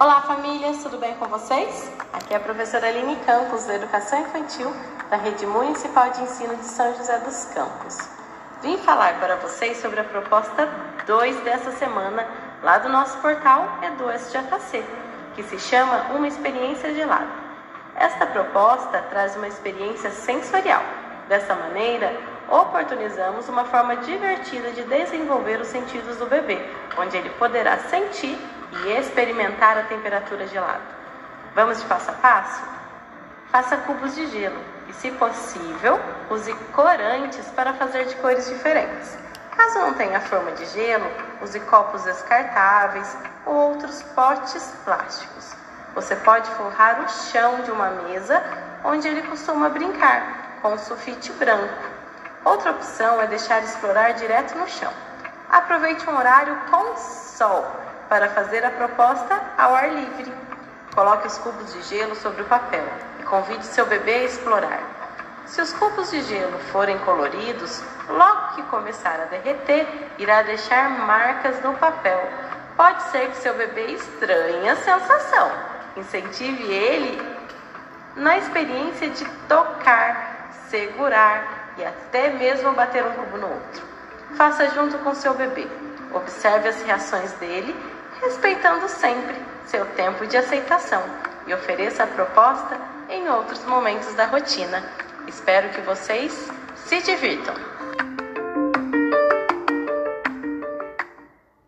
Olá, famílias, tudo bem com vocês? Aqui é a professora Aline Campos, da Educação Infantil da Rede Municipal de Ensino de São José dos Campos. Vim falar para vocês sobre a proposta 2 dessa semana, lá do nosso portal EduSJC, que se chama Uma Experiência Gelada. Esta proposta traz uma experiência sensorial. Dessa maneira, oportunizamos uma forma divertida de desenvolver os sentidos do bebê, onde ele poderá sentir e experimentar a temperatura gelada. Vamos de passo a passo? Faça cubos de gelo e, se possível, use corantes para fazer de cores diferentes. Caso não tenha forma de gelo, use copos descartáveis ou outros potes plásticos. Você pode forrar o chão de uma mesa onde ele costuma brincar, com um sulfite branco. Outra opção é deixar explorar direto no chão. Aproveite um horário com sol para fazer a proposta ao ar livre. Coloque os cubos de gelo sobre o papel e convide seu bebê a explorar. Se os cubos de gelo forem coloridos, logo que começar a derreter, irá deixar marcas no papel. Pode ser que seu bebê estranhe a sensação. Incentive ele na experiência de tocar, segurar e até mesmo bater um cubo no outro. Faça junto com seu bebê. Observe as reações dele, respeitando sempre seu tempo de aceitação e ofereça a proposta em outros momentos da rotina. Espero que vocês se divirtam!